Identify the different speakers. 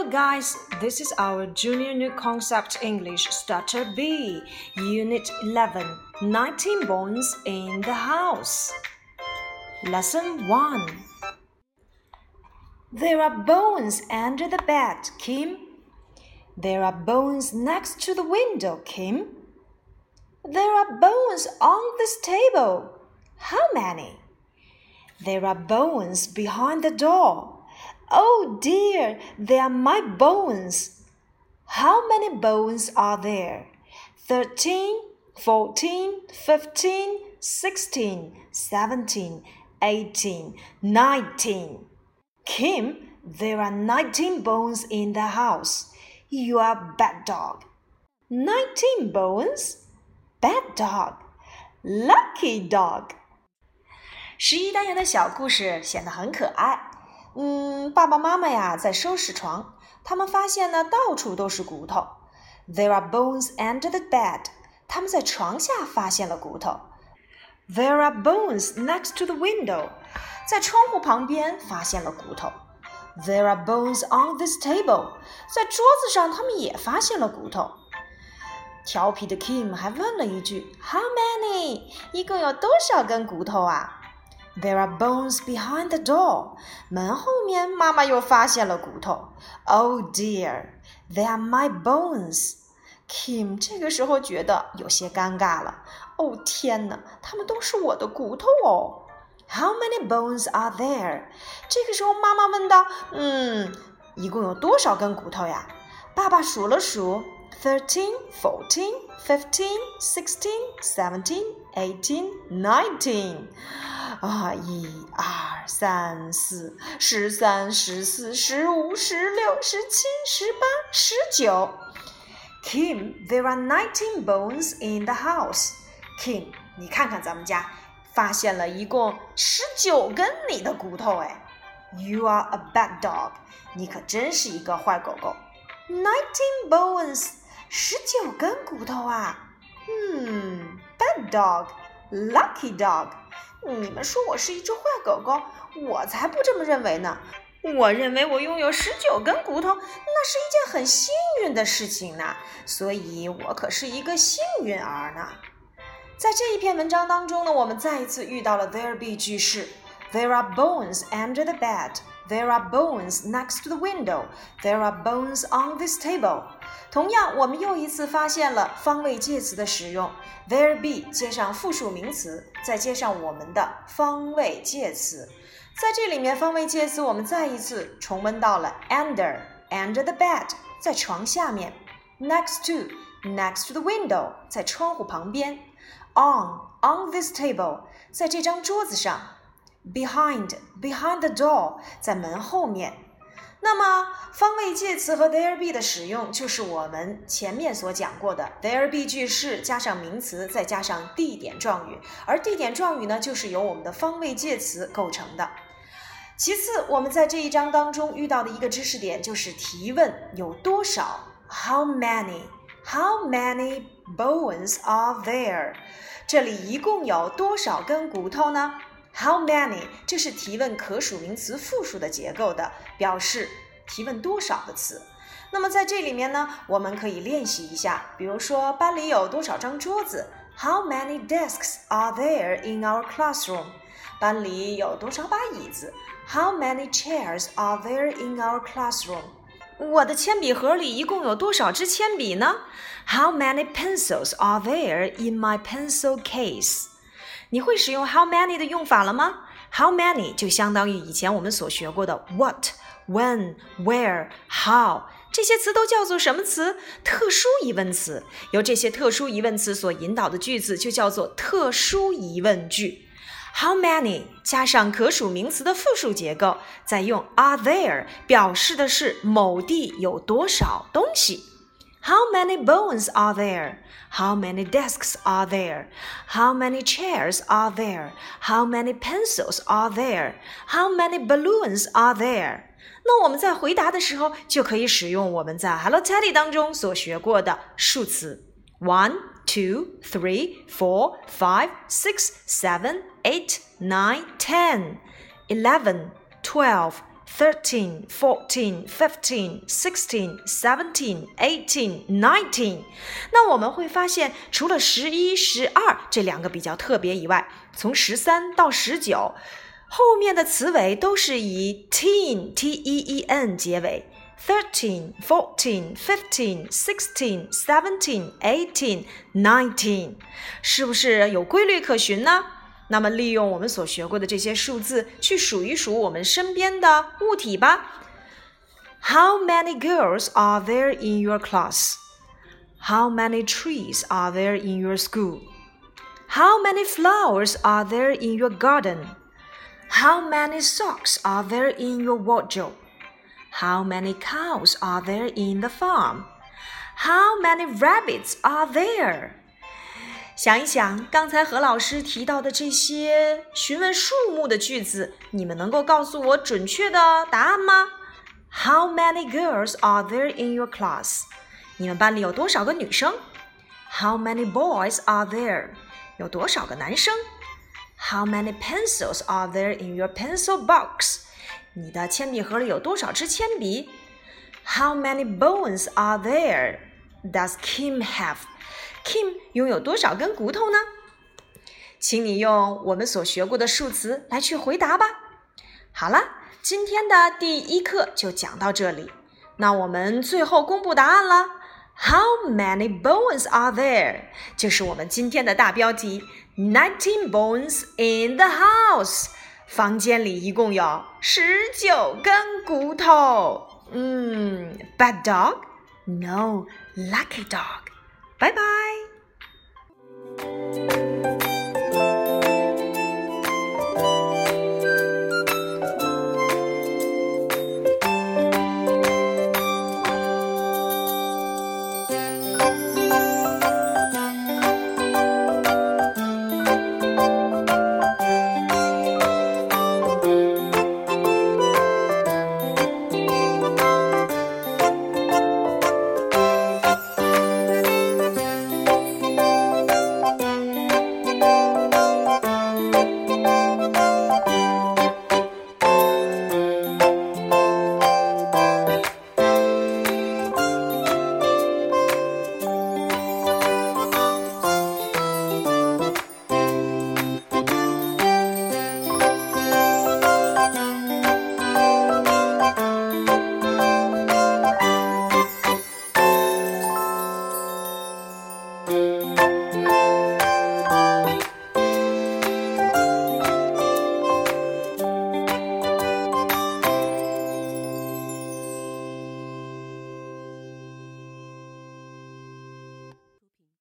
Speaker 1: Hello, guys. This is our Junior New Concept English Starter B, Unit 11 19 Bones in the House. Lesson 1 There are bones under the bed, Kim. There are bones next to the window, Kim. There are bones on this table. How many? There are bones behind the door. Oh dear, they are my bones. How many bones are there? Thirteen, fourteen, fifteen, sixteen, seventeen, eighteen, nineteen. Kim, there are nineteen bones in the house. You are a bad dog. Nineteen bones? Bad dog. Lucky dog. 十一单元的小故事显得很可爱。 嗯，爸爸妈妈呀在收拾床，他们发现呢到处都是骨头。There are bones under the bed。他们在床下发现了骨头。There are bones next to the window。在窗户旁边发现了骨头。There are bones on this table。在桌子上他们也发现了骨头。调皮的 Kim 还问了一句：How many？一共有多少根骨头啊 ？There are bones behind the door. 门后面，妈妈又发现了骨头。Oh dear, they are my bones. Kim 这个时候觉得有些尴尬了。哦天哪，他们都是我的骨头哦。How many bones are there? 这个时候妈妈问道：“嗯，一共有多少根骨头呀？”爸爸数了数：thirteen, fourteen, fifteen, sixteen, seventeen, eighteen, nineteen. 啊，一二三四，十三、十四、十五、十六、十七、十八、十九。Kim, there are nineteen bones in the house. Kim，你看看咱们家，发现了一共十九根你的骨头哎。You are a bad dog. 你可真是一个坏狗狗。Nineteen bones，十九根骨头啊。嗯，bad dog, lucky dog。你们说我是一只坏狗狗，我才不这么认为呢。我认为我拥有十九根骨头，那是一件很幸运的事情呢。所以我可是一个幸运儿呢。在这一篇文章当中呢，我们再一次遇到了 there be 句式。There are bones under the bed. There are bones next to the window. There are bones on this table. 同样，我们又一次发现了方位介词的使用，there be 接上复数名词，再接上我们的方位介词。在这里面，方位介词我们再一次重温到了 under under the bed，在床下面；next to next to the window，在窗户旁边；on on this table，在这张桌子上。 Behind behind the door 在门后面。那么方位介词和 there be 的使用，就是我们前面所讲过的 there be 句式加上名词，再加上地点状语。而地点状语呢，就是由我们的方位介词构成的。其次，我们在这一章当中遇到的一个知识点就是提问有多少？How many？How many bones are there？这里一共有多少根骨头呢 ？How many？这是提问可数名词复数的结构的，表示提问多少的词。那么在这里面呢，我们可以练习一下，比如说班里有多少张桌子？How many desks are there in our classroom？班里有多少把椅子？How many chairs are there in our classroom？我的铅笔盒里一共有多少支铅笔呢？How many pencils are there in my pencil case？ 你会使用 how many 的用法了吗？How many 就相当于以前我们所学过的 what、when、where、how 这些词都叫做什么词？特殊疑问词。由这些特殊疑问词所引导的句子就叫做特殊疑问句。How many 加上可数名词的复数结构，再用 are there 表示的是某地有多少东西。How many bones are there? How many desks are there? How many chairs are there? How many pencils are there? How many balloons are there? 那我们在回答的时候，就可以使用我们在 Hello Teddy 当中所学过的数词 one, two, three, four, five, six, seven, eight, nine, ten, eleven, twelve. Thirteen, fourteen, fifteen, sixteen, seventeen, eighteen, nineteen。那我们会发现，除了十一、十二这两个比较特别以外，从十三到十九，后面的词尾都是以 teen, t e e n 结尾。Thirteen, fourteen, fifteen, sixteen, seventeen, eighteen, nineteen，是不是有规律可循呢？那么，利用我们所学过的这些数字去数一数我们身边的物体吧。How many girls are there in your class? How many trees are there in your school? How many flowers are there in your garden? How many socks are there in your wardrobe? How many cows are there in the farm? How many rabbits are there? 想一想，刚才何老师提到的这些询问数目的句子，你们能够告诉我准确的答案吗？How many girls are there in your class？你们班里有多少个女生？How many boys are there？有多少个男生？How many pencils are there in your pencil box？你的铅笔盒里有多少支铅笔？How many bones are there does Kim have？Kim 拥有多少根骨头呢？请你用我们所学过的数词来去回答吧。好了，今天的第一课就讲到这里。那我们最后公布答案了。How many bones are there？就是我们今天的大标题。Nineteen bones in the house。房间里一共有十九根骨头。嗯，bad dog？No，lucky dog。拜拜。Música